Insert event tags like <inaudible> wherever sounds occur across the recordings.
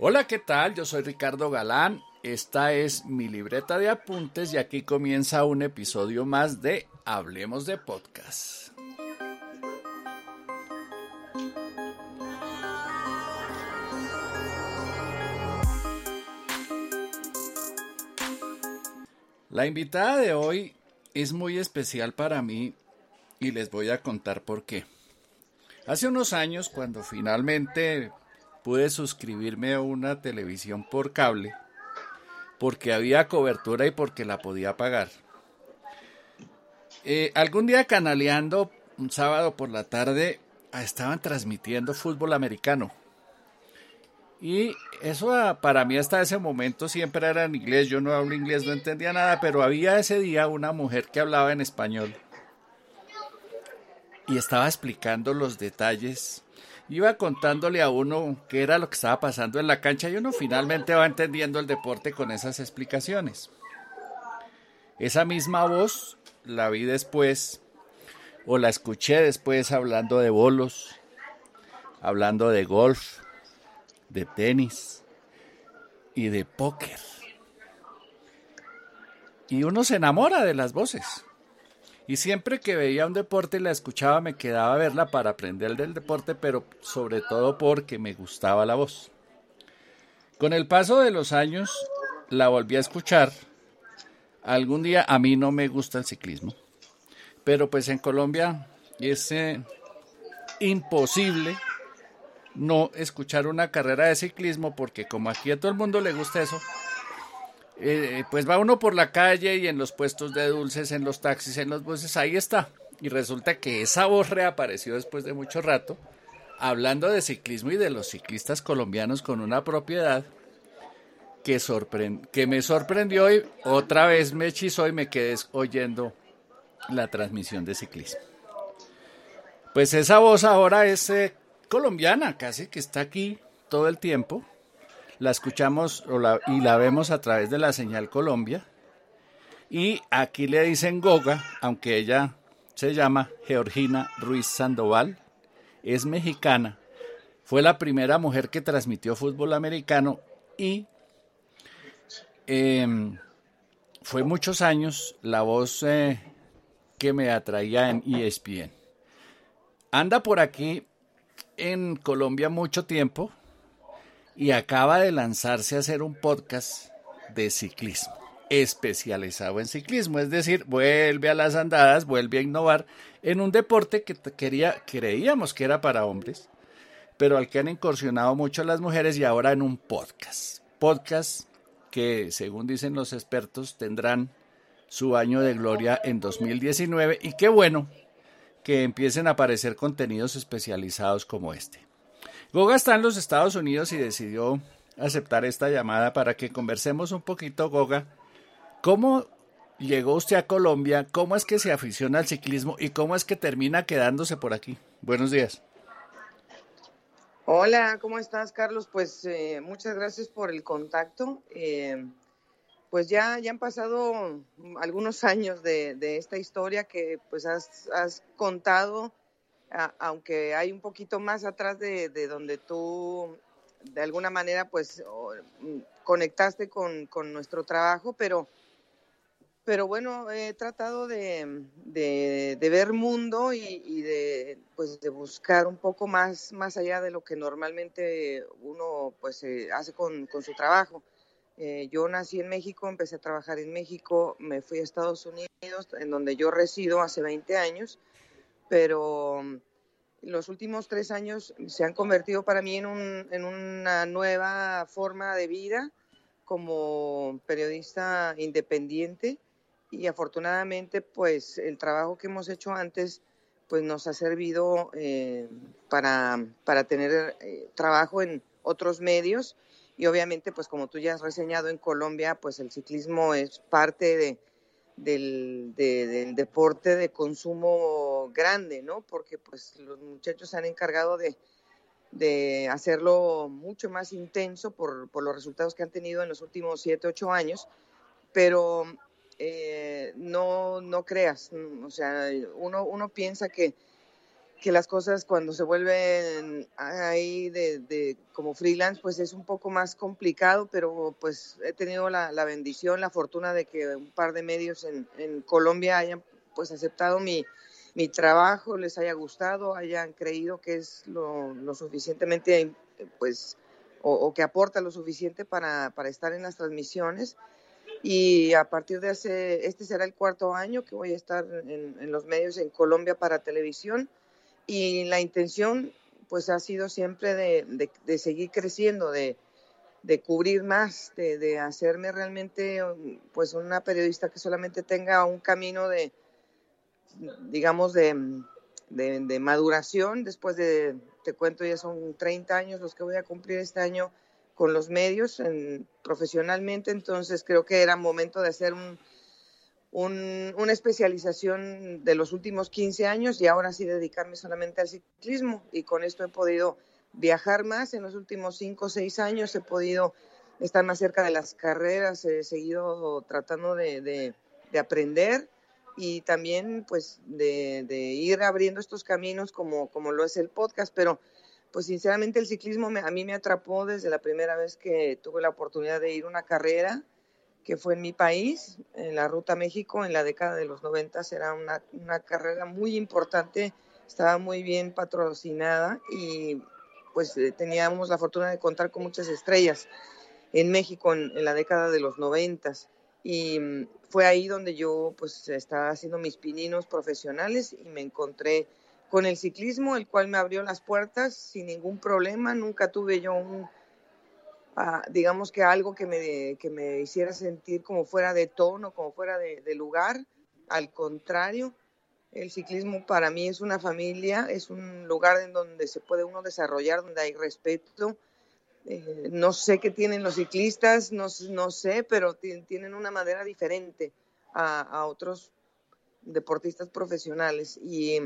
Hola, ¿qué tal? Yo soy Ricardo Galán. Esta es mi libreta de apuntes y aquí comienza un episodio más de Hablemos de Podcast. La invitada de hoy es muy especial para mí y les voy a contar por qué. Hace unos años, cuando finalmente pude suscribirme a una televisión por cable, porque había cobertura y porque la podía pagar. Eh, algún día canaleando, un sábado por la tarde, estaban transmitiendo fútbol americano. Y eso ah, para mí hasta ese momento siempre era en inglés, yo no hablo inglés, no entendía nada, pero había ese día una mujer que hablaba en español y estaba explicando los detalles. Iba contándole a uno qué era lo que estaba pasando en la cancha y uno finalmente va entendiendo el deporte con esas explicaciones. Esa misma voz la vi después o la escuché después hablando de bolos, hablando de golf, de tenis y de póker. Y uno se enamora de las voces. Y siempre que veía un deporte y la escuchaba me quedaba a verla para aprender del deporte, pero sobre todo porque me gustaba la voz. Con el paso de los años la volví a escuchar. Algún día a mí no me gusta el ciclismo, pero pues en Colombia es eh, imposible no escuchar una carrera de ciclismo porque como aquí a todo el mundo le gusta eso, eh, pues va uno por la calle y en los puestos de dulces, en los taxis, en los buses, ahí está. Y resulta que esa voz reapareció después de mucho rato, hablando de ciclismo y de los ciclistas colombianos con una propiedad que, que me sorprendió y otra vez me hechizó y me quedé oyendo la transmisión de ciclismo. Pues esa voz ahora es eh, colombiana, casi que está aquí todo el tiempo la escuchamos y la vemos a través de la señal Colombia. Y aquí le dicen Goga, aunque ella se llama Georgina Ruiz Sandoval, es mexicana, fue la primera mujer que transmitió fútbol americano y em, fue muchos años la voz eh, que me atraía en ESPN. Anda por aquí en Colombia mucho tiempo, y acaba de lanzarse a hacer un podcast de ciclismo, especializado en ciclismo, es decir, vuelve a las andadas, vuelve a innovar en un deporte que quería, creíamos que era para hombres, pero al que han incursionado mucho las mujeres y ahora en un podcast. Podcast que, según dicen los expertos, tendrán su año de gloria en 2019 y qué bueno que empiecen a aparecer contenidos especializados como este. Goga está en los Estados Unidos y decidió aceptar esta llamada para que conversemos un poquito, Goga. ¿Cómo llegó usted a Colombia? ¿Cómo es que se aficiona al ciclismo y cómo es que termina quedándose por aquí? Buenos días. Hola, ¿cómo estás, Carlos? Pues eh, muchas gracias por el contacto. Eh, pues ya, ya han pasado algunos años de, esta historia que pues has, has contado aunque hay un poquito más atrás de, donde tú de alguna manera pues mm, conectaste con, nuestro trabajo, pero, pero bueno, he tratado de, ver mundo y, de, pues, de buscar un poco más, más allá de lo que normalmente uno pues hace con, su trabajo. Eh, yo nací en México, empecé a trabajar en México, me fui a Estados Unidos, en donde yo resido hace 20 años, pero mm, los últimos tres años se han convertido para mí en, una nueva forma de vida como periodista independiente y afortunadamente pues el trabajo que hemos hecho antes pues nos ha servido eh, para, tener eh, trabajo en otros medios y obviamente pues como tú ya has reseñado en Colombia pues el ciclismo es parte de, del, del, deporte de consumo grande, ¿no? Porque pues los muchachos se han encargado de, de hacerlo mucho más intenso por, por, los resultados que han tenido en los últimos siete, ocho años, pero eh, no, no creas, o sea, uno, uno piensa que, que las cosas cuando se vuelven ahí de, como freelance, pues es un poco más complicado, pero pues he tenido la, bendición, la fortuna de que un par de medios en, en Colombia hayan pues aceptado mi, mi, trabajo, les haya gustado, hayan creído que es lo, lo suficientemente, pues, o, que aporta lo suficiente para, para estar en las transmisiones. Y a partir de hace, este será el cuarto año que voy a estar en, los medios en Colombia para televisión y la intención pues ha sido siempre de, seguir creciendo, de, cubrir más, de, hacerme realmente pues una periodista que solamente tenga un camino de, digamos, de, de, maduración. Después de, te cuento, ya son 30 años los que voy a cumplir este año con los medios en, profesionalmente, entonces creo que era momento de hacer un, un, una especialización de los últimos 15 años y ahora sí dedicarme solamente al ciclismo. Y con esto he podido viajar más. En los últimos 5 o 6 años, he podido estar más cerca de las carreras, he seguido tratando de, de, de aprender y también pues de, ir abriendo estos caminos como, como lo es el podcast, pero pues sinceramente el ciclismo a mí me atrapó desde la primera vez que tuve la oportunidad de ir a una carrera que fue en mi país, en la Ruta México, en la década de los 90, era una, una carrera muy importante, estaba muy bien patrocinada y pues eh, teníamos la fortuna de contar con muchas estrellas en México en, en la década de los 90 y mm, fue ahí donde yo pues estaba haciendo mis pininos profesionales y me encontré con el ciclismo, el cual me abrió las puertas sin ningún problema, nunca tuve yo un, digamos que algo que me, que me hiciera sentir como fuera de tono, como fuera de, lugar. Al contrario, el ciclismo para mí es una familia, es un lugar en donde se puede uno desarrollar, donde hay respeto. Eh, no sé qué tienen los ciclistas, no, no sé, pero tienen una manera diferente a, a otros deportistas profesionales. Y,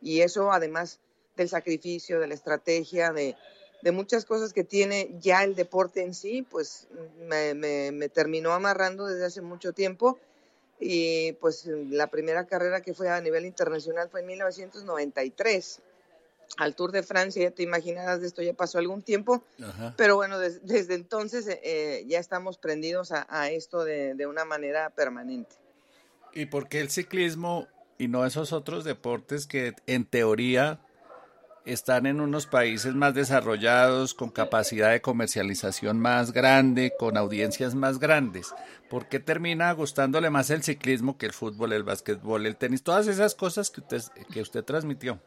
y eso además del sacrificio, de la estrategia, de, de muchas cosas que tiene ya el deporte en sí, pues me, me, me, terminó amarrando desde hace mucho tiempo. Y pues la primera carrera que fue a nivel internacional fue en 1993 al Tour de Francia, ya te imaginarás de esto, ya pasó algún tiempo, Ajá. pero bueno, des, desde entonces eh, ya estamos prendidos a, a esto de, de, una manera permanente. ¿Y por qué el ciclismo y no esos otros deportes que en teoría están en unos países más desarrollados, con capacidad de comercialización más grande, con audiencias más grandes. ¿Por qué termina gustándole más el ciclismo que el fútbol, el básquetbol, el tenis? Todas esas cosas que usted, que usted transmitió.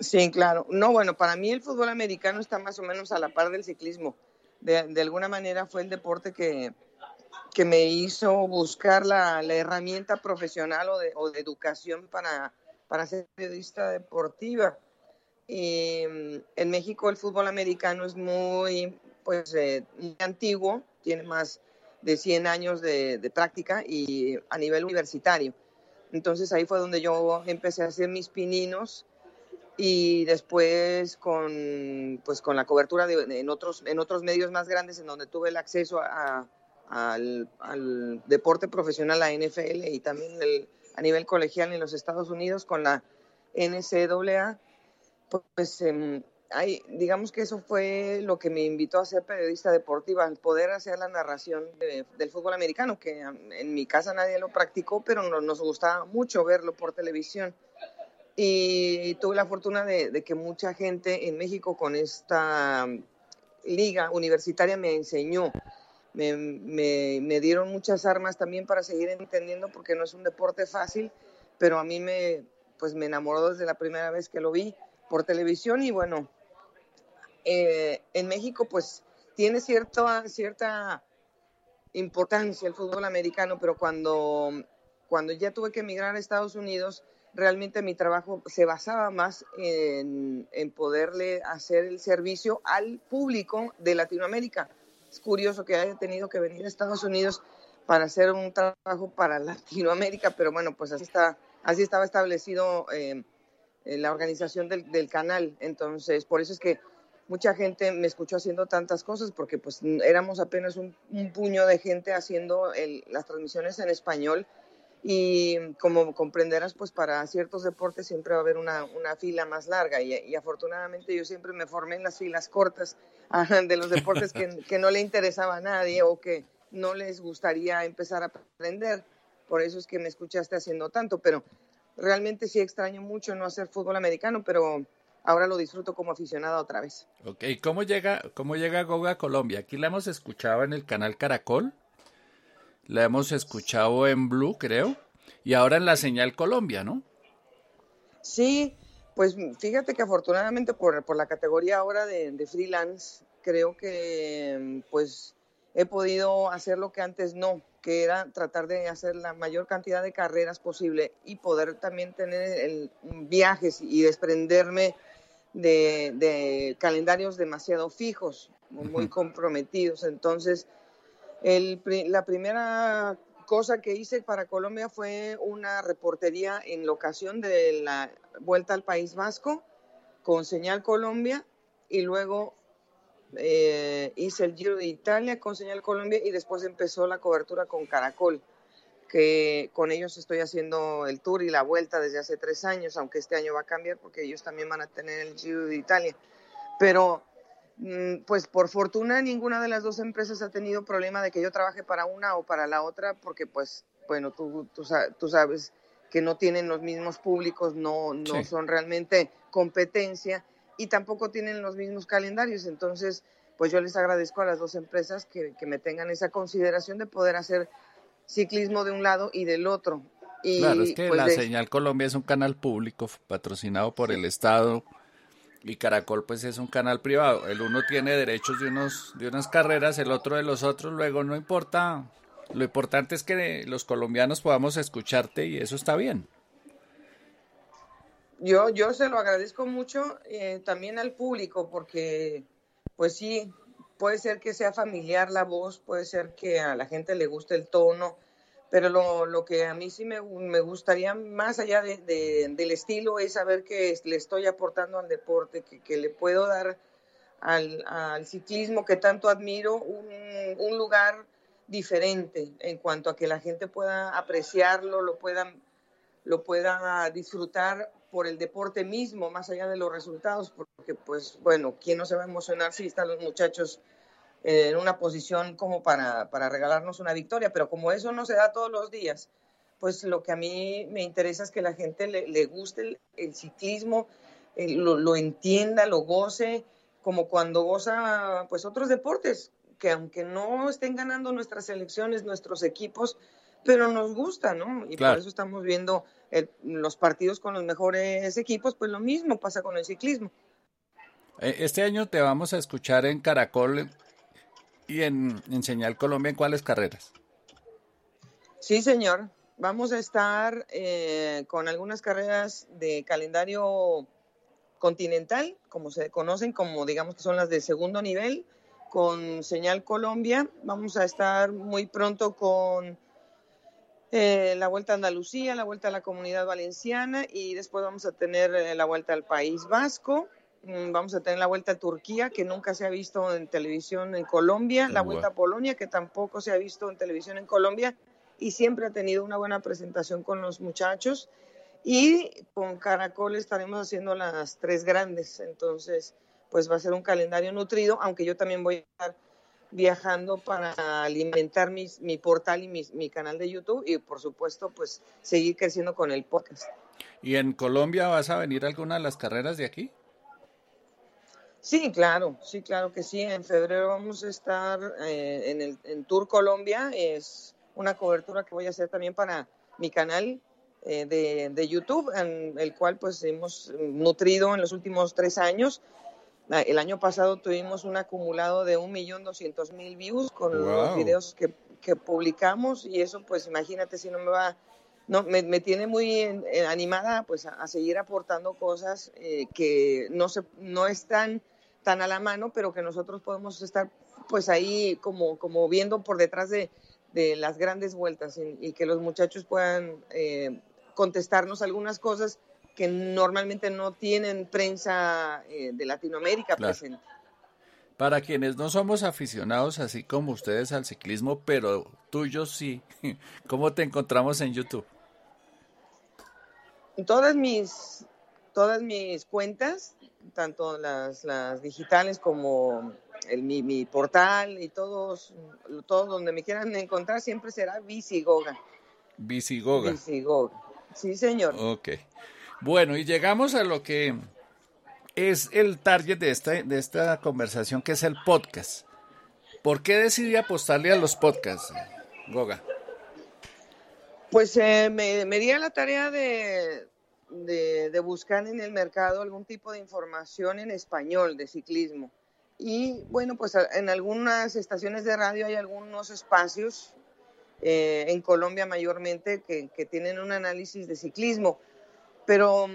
Sí, claro. No, bueno, para mí el fútbol americano está más o menos a la par del ciclismo. De, de alguna manera fue el deporte que, que me hizo buscar la, la herramienta profesional o de, o de educación para, para ser periodista deportiva. Mm, en México el fútbol americano es muy, pues, eh, muy antiguo, tiene más de 100 años de, de, práctica y a nivel universitario. Entonces ahí fue donde yo empecé a hacer mis pininos y después con, pues, con la cobertura de, en, otros, en otros medios más grandes en donde tuve el acceso a, a, al, al, deporte profesional, la NFL y también el, a nivel colegial en los Estados Unidos con la NCAA pues eh, hay, digamos que eso fue lo que me invitó a ser periodista deportiva, poder hacer la narración de, del fútbol americano, que en mi casa nadie lo practicó, pero no, nos gustaba mucho verlo por televisión. Y tuve la fortuna de, de, que mucha gente en México con esta liga universitaria me enseñó, me, me, me dieron muchas armas también para seguir entendiendo, porque no es un deporte fácil, pero a mí me, pues me enamoró desde la primera vez que lo vi por televisión y bueno, eh, en México pues tiene cierta, cierta importancia el fútbol americano, pero cuando, cuando ya tuve que emigrar a Estados Unidos, realmente mi trabajo se basaba más en, en poderle hacer el servicio al público de Latinoamérica. Es curioso que haya tenido que venir a Estados Unidos para hacer un trabajo para <laughs> Latinoamérica, pero bueno, pues así, está, así estaba establecido eh, la organización del, del, canal. Entonces, por eso es que mucha gente me escuchó haciendo tantas cosas, porque pues éramos apenas un, un puño de gente haciendo el, las transmisiones en español y como comprenderás, pues para ciertos deportes siempre va a haber una, una fila más larga y, afortunadamente yo siempre me formé en las filas cortas de los deportes que, <laughs> que, no le interesaba a nadie o que no les gustaría empezar a aprender. Por eso es que me escuchaste haciendo tanto, pero realmente sí extraño mucho no hacer fútbol americano, pero ahora lo disfruto como aficionada otra vez. Ok, ¿cómo llega, cómo llega Goga a Colombia? Aquí la hemos escuchado en el canal Caracol la hemos escuchado en Blue, creo, y ahora en la señal Colombia, ¿no? Sí, pues fíjate que afortunadamente por, por la categoría ahora de, de, freelance, creo que pues he podido hacer lo que antes no, que era tratar de hacer la mayor cantidad de carreras posible y poder también tener el, viajes y desprenderme de, de calendarios demasiado fijos, muy comprometidos. Entonces, el, la primera cosa que hice para Colombia fue una reportería en locación de la Vuelta al País Vasco con Señal Colombia y luego eh, hice el Giro de Italia con Señal Colombia y después empezó la cobertura con Caracol, que con ellos estoy haciendo el tour y la vuelta desde hace tres años, aunque este año va a cambiar porque ellos también van a tener el Giro de Italia. Pero Mm, pues por fortuna ninguna de las dos empresas ha tenido problema de que yo trabaje para una o para la otra, porque pues, bueno, tú, tú, sabes que no tienen los mismos públicos, no, no son realmente competencia y tampoco tienen los mismos calendarios. Entonces, pues yo les agradezco a las dos empresas que, me tengan esa consideración de poder hacer ciclismo de un lado y del otro. Y, claro, es que pues, la Señal Colombia es un canal público patrocinado por el Estado y Caracol pues es un canal privado. El uno tiene derechos de unos de unas carreras, el otro de los otros, luego no importa. Lo importante es que los colombianos podamos escucharte y eso está bien. Yo, yo se lo agradezco mucho eh, también al público porque pues sí, puede ser que sea familiar la voz, puede ser que a la gente le guste el tono, pero lo, lo, que a mí sí me, me gustaría, más allá de, del estilo, es saber que le estoy aportando al deporte, que, que le puedo dar al, al, ciclismo que tanto admiro un, un, lugar diferente en cuanto a que la gente pueda apreciarlo, lo pueda, lo pueda disfrutar por el deporte mismo, más allá de los resultados, porque pues bueno, ¿quién no se va a emocionar si están los muchachos en una posición como para, para regalarnos una victoria, pero como eso no se da todos los días, pues lo que a mí me interesa es que la gente le, le guste el, ciclismo, eh, lo, lo, entienda, lo goce, como cuando goza pues otros deportes, que aunque no estén ganando nuestras selecciones, nuestros equipos, pero nos gusta, ¿no? Y por eso estamos viendo los partidos con los mejores equipos, pues lo mismo pasa con el ciclismo. Eh, este año te vamos a escuchar en Caracol y en, Señal Colombia en cuáles carreras? Sí, señor. Vamos a estar eh, con algunas carreras de calendario continental, como se conocen, como digamos que son las de segundo nivel, con Señal Colombia. Vamos a estar muy pronto con eh, la Vuelta a Andalucía, la Vuelta a la Comunidad Valenciana y después vamos a tener eh, la Vuelta al País Vasco Mm, vamos a tener la vuelta a Turquía, que nunca se ha visto en televisión en Colombia, la vuelta a Polonia, que tampoco se ha visto en televisión en Colombia, y siempre ha tenido una buena presentación con los muchachos. Y con Caracol estaremos haciendo las tres grandes, entonces pues va a ser un calendario nutrido, aunque yo también voy a estar viajando para alimentar mis, mi portal y mi canal de YouTube y por supuesto pues seguir creciendo con el podcast. ¿Y en Colombia vas a venir a alguna de las carreras de aquí? Sí, claro, sí, claro que sí. En febrero vamos a estar eh, en el en Tour Colombia. Es una cobertura que voy a hacer también para mi canal eh, de, de, YouTube, en el cual pues hemos nutrido en los últimos tres años. Ah, el año pasado tuvimos un acumulado de 1.200.000 views con los videos que, que, publicamos y eso pues imagínate si no me va, no, me, me tiene muy animada pues a, a, seguir aportando cosas eh, que no, se, no están tan a la mano, pero que nosotros podemos estar pues ahí como, como viendo por detrás de, de las grandes vueltas y, que los muchachos puedan eh, contestarnos algunas cosas que normalmente no tienen prensa eh, de Latinoamérica presente. Para quienes no somos aficionados así como ustedes al ciclismo, pero tuyos sí, <laughs> ¿cómo te encontramos en YouTube? todas mis, todas mis cuentas, tanto las, las digitales como el, mi, mi, portal y todos, todos donde me quieran encontrar, siempre será Visigoga. Visigoga. Visigoga. Sí, señor. Ok. Bueno, y llegamos a lo que es el target de esta, de esta conversación, que es el podcast. ¿Por qué decidí apostarle a los podcasts, Goga? Pues eh, me, me, di a la tarea de, de, buscar en el mercado algún tipo de información en español de ciclismo. Y bueno, pues en algunas estaciones de radio hay algunos espacios, eh, en Colombia mayormente, que, que, tienen un análisis de ciclismo, pero,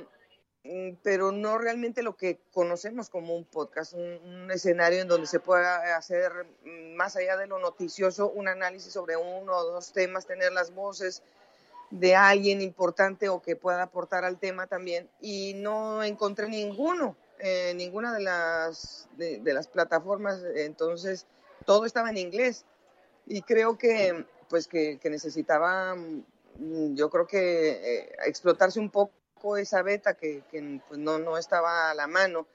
mm, pero no realmente lo que conocemos como un podcast, un, escenario en donde se pueda hacer, mm, más allá de lo noticioso, un análisis sobre uno o dos temas, tener las voces de alguien importante o que pueda aportar al tema también y no encontré ninguno, eh, ninguna de las, de, de, las plataformas, entonces todo estaba en inglés y creo que pues que, que necesitaba, mm, yo creo que eh, explotarse un poco esa beta que, pues no, estaba a la mano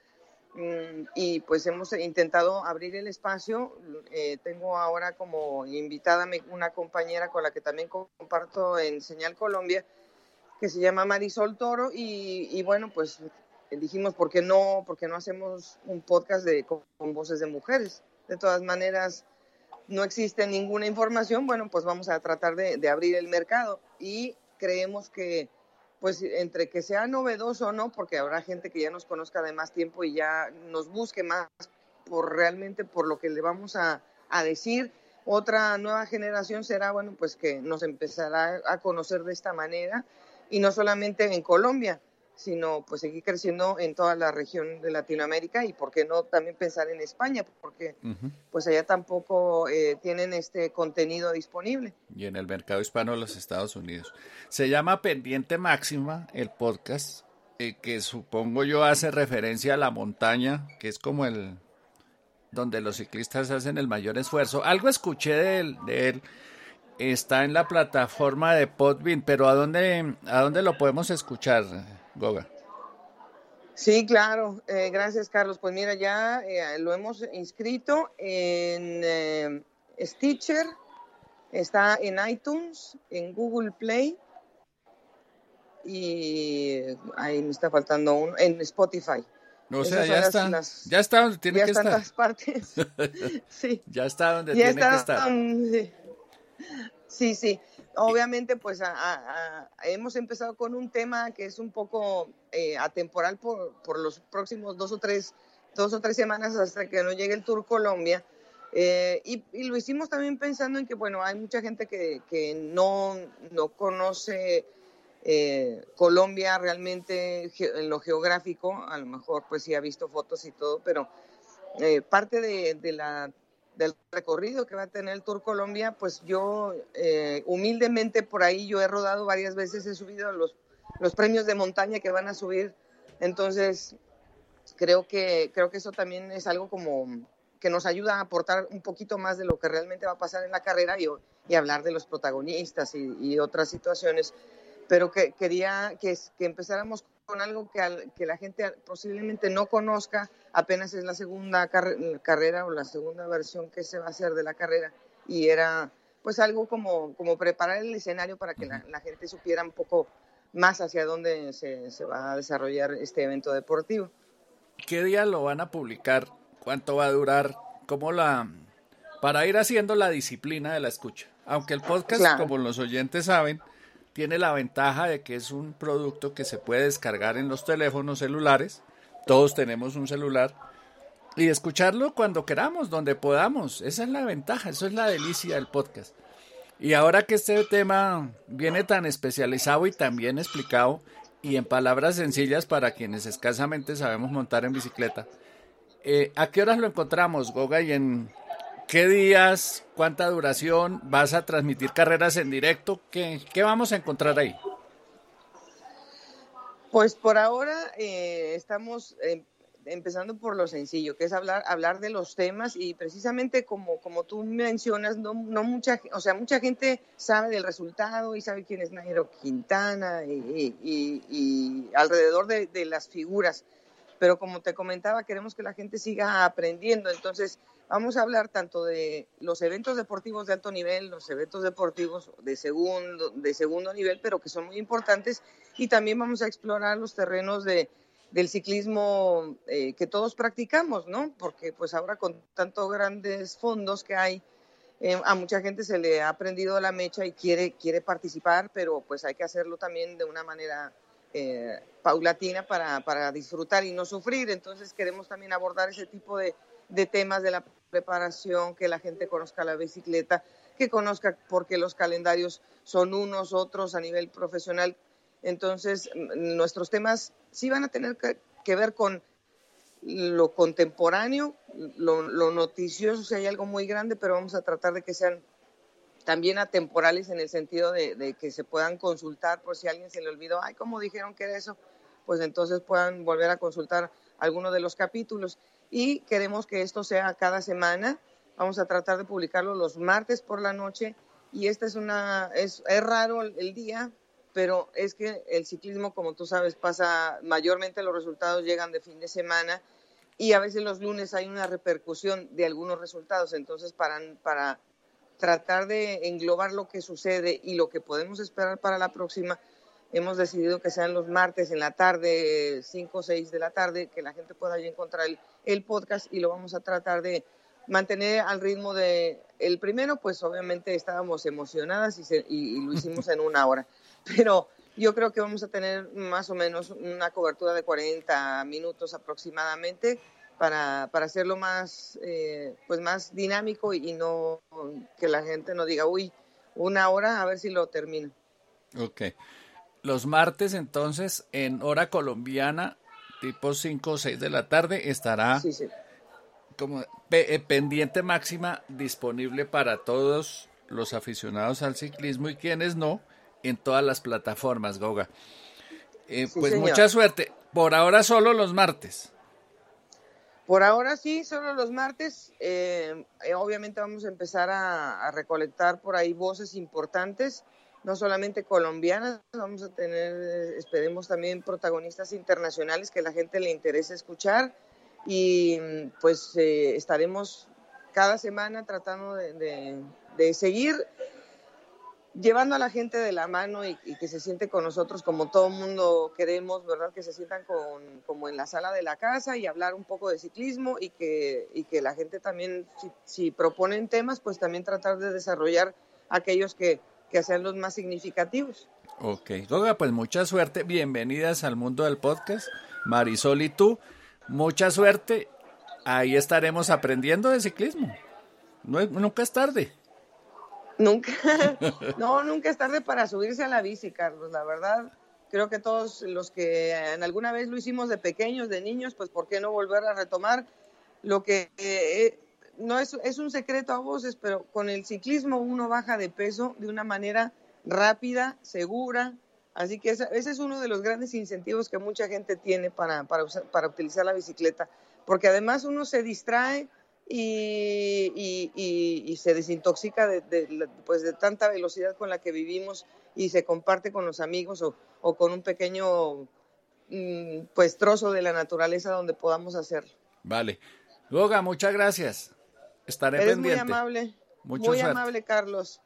y pues hemos intentado abrir el espacio. Eh, tengo ahora como invitada una compañera con la que también comparto en Señal Colombia, que se llama Marisol Toro, y, bueno, pues dijimos, ¿por qué no, por qué no hacemos un podcast de, con, voces de mujeres? De todas maneras, no existe ninguna información, bueno, pues vamos a tratar de abrir el mercado y creemos que pues entre que sea novedoso o no, porque habrá gente que ya nos conozca de más tiempo y ya nos busque más por realmente por lo que le vamos a, a decir. Otra nueva generación será, bueno, pues que nos empezará a conocer de esta manera y no solamente en Colombia, sino pues seguir creciendo en toda la región de Latinoamérica y por qué no también pensar en España, porque uh -huh. pues allá tampoco eh, tienen este contenido disponible. Y en el mercado hispano de los Estados Unidos. Se llama Pendiente Máxima el podcast, eh, que supongo yo hace referencia a la montaña, que es como el donde los ciclistas hacen el mayor esfuerzo. Algo escuché de él, de él está en la plataforma de Podbean, pero ¿a dónde, a dónde lo podemos escuchar? Goga. Sí, claro. Eh, gracias, Carlos. Pues mira, ya eh, lo hemos inscrito en eh, Stitcher, está en iTunes, en Google Play y ahí me está faltando uno, en Spotify. O sea, ya está, las, ya está donde tiene ya que estar. todas partes. <laughs> sí. Ya está donde ya tiene está, que estar. um, sí, sí obviamente pues hemos empezado con un tema que es un poco eh, atemporal por, por, los próximos dos o tres dos o tres semanas hasta que no llegue el Tour Colombia. Eh, y, y, lo hicimos también pensando en que bueno hay mucha gente que, que no, no conoce eh, Colombia realmente en lo geográfico. A lo mejor pues sí ha visto fotos y todo pero eh, parte de, de la del recorrido que va a tener el Tour Colombia, pues yo eh, humildemente por ahí yo he rodado varias veces, he subido los, los premios de montaña que van a subir, entonces creo que, creo que eso también es algo como que nos ayuda a aportar un poquito más de lo que realmente va a pasar en la carrera y, y hablar de los protagonistas y, y otras situaciones, pero que quería que, que empezáramos con algo que, al, que, la gente posiblemente no conozca, apenas es la segunda car carrera o la segunda versión que se va a hacer de la carrera y era pues algo como, como preparar el escenario para que la, la gente supiera un poco más hacia dónde se, se, va a desarrollar este evento deportivo. ¿Qué día lo van a publicar? ¿Cuánto va a durar? ¿Cómo la... para ir haciendo la disciplina de la escucha? Aunque el podcast, claro. como los oyentes saben, tiene la ventaja de que es un producto que se puede descargar en los teléfonos celulares. Todos tenemos un celular. Y escucharlo cuando queramos, donde podamos. Esa es la ventaja, eso es la delicia del podcast. Y ahora que este tema viene tan especializado y tan bien explicado y en palabras sencillas para quienes escasamente sabemos montar en bicicleta, eh, ¿a qué horas lo encontramos, Goga? Y en ¿Qué días? ¿Cuánta duración? ¿Vas a transmitir carreras en directo? ¿Qué, qué vamos a encontrar ahí? Pues por ahora eh, estamos, eh, empezando por lo sencillo, que es hablar, hablar de los temas y precisamente como, como tú mencionas, no, no mucha, o sea, mucha gente sabe del resultado y sabe quién es Nairo Quintana y, alrededor de, de, las figuras, pero como te comentaba, queremos que la gente siga aprendiendo, entonces vamos a hablar tanto de los eventos deportivos de alto nivel, los eventos deportivos de segundo, de segundo nivel, pero que son muy importantes, y también vamos a explorar los terrenos de del ciclismo eh, que todos practicamos, ¿no? Porque pues ahora con tantos grandes fondos que hay, eh, a mucha gente se le ha aprendido la mecha y quiere, quiere participar, pero pues hay que hacerlo también de una manera eh, paulatina para, para, disfrutar y no sufrir. Entonces queremos también abordar ese tipo de, de temas de la preparación, que la gente conozca la bicicleta, que conozca por qué los calendarios son unos, otros a nivel profesional entonces, nuestros temas sí van a tener que, ver con lo contemporáneo, lo, noticioso, si hay algo muy grande, pero vamos a tratar de que sean también atemporales en el sentido de, que se puedan consultar por si alguien se le olvidó, ay, ¿cómo dijeron que era eso? Pues entonces puedan volver a consultar alguno de los capítulos. Y queremos que esto sea cada semana. Vamos a tratar de publicarlo los martes por la noche. Y esta es una, es, es raro el día, pero es que el ciclismo, como tú sabes, pasa, mayormente los resultados llegan de fin de semana y a veces los lunes hay una repercusión de algunos resultados. Entonces, para, para tratar de englobar lo que sucede y lo que podemos esperar para la próxima, hemos decidido que sean los martes en la tarde, 5 o 6 de la tarde, que la gente pueda encontrar el, podcast y lo vamos a tratar de mantener al ritmo de el primero, pues obviamente estábamos emocionadas y, y lo hicimos en una hora pero yo creo que vamos a tener más o menos una cobertura de 40 minutos aproximadamente para, para hacerlo más, eh, pues más dinámico y no que la gente no diga, uy, una hora, a ver si lo termino. Ok. Los martes entonces en hora colombiana, tipo 5 o 6 de la tarde, estará como eh, pendiente máxima disponible para todos los aficionados al ciclismo y quienes no en todas las plataformas, Goga. Eh, pues mucha suerte. Por ahora solo los martes. Por ahora sí, solo los martes. Eh, eh, obviamente vamos a empezar a, recolectar por ahí voces importantes, no solamente colombianas, vamos a tener, esperemos también protagonistas internacionales que la gente le interese escuchar y pues estaremos cada semana tratando de seguir llevando a la gente de la mano y, que se siente con nosotros como todo mundo queremos, ¿verdad? Que se sientan con, como en la sala de la casa y hablar un poco de ciclismo y que, y que la gente también, si, proponen temas, pues también tratar de desarrollar aquellos que, sean los más significativos. Ok, Goga, pues mucha suerte, bienvenidas al mundo del podcast, Marisol y tú, mucha suerte, ahí estaremos aprendiendo de ciclismo, no, nunca es tarde. Nunca, <laughs> no, nunca es tarde para subirse a la bici, Carlos, la verdad. Creo que todos los que en alguna vez lo hicimos de pequeños, de niños, pues ¿por qué no volver a retomar lo que eh, no es, es un secreto a voces, pero con el ciclismo uno baja de peso de una manera rápida, segura. Así que ese, es uno de los grandes incentivos que mucha gente tiene para, para, para utilizar la bicicleta, porque además uno se distrae, y, se desintoxica de, pues de tanta velocidad con la que vivimos y se comparte con los amigos o, con un pequeño mm, pues trozo de la naturaleza donde podamos hacerlo. Vale. Goga, muchas gracias. Estaré Eres pendiente. muy amable. muy amable, Carlos.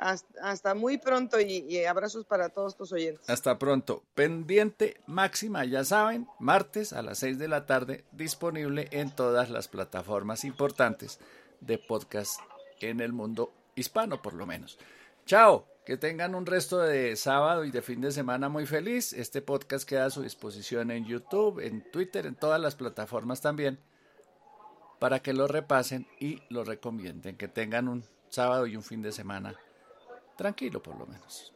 Hasta, muy pronto y, abrazos para todos tus oyentes. Hasta pronto. Pendiente máxima, ya saben, martes a las 6 de la tarde, disponible en todas las plataformas importantes de podcast en el mundo hispano, por lo menos. Chao, que tengan un resto de sábado y de fin de semana muy feliz. Este podcast queda a su disposición en YouTube, en Twitter, en todas las plataformas también, para que lo repasen y lo recomienden. Que tengan un sábado y un fin de semana Tranquilo por lo menos.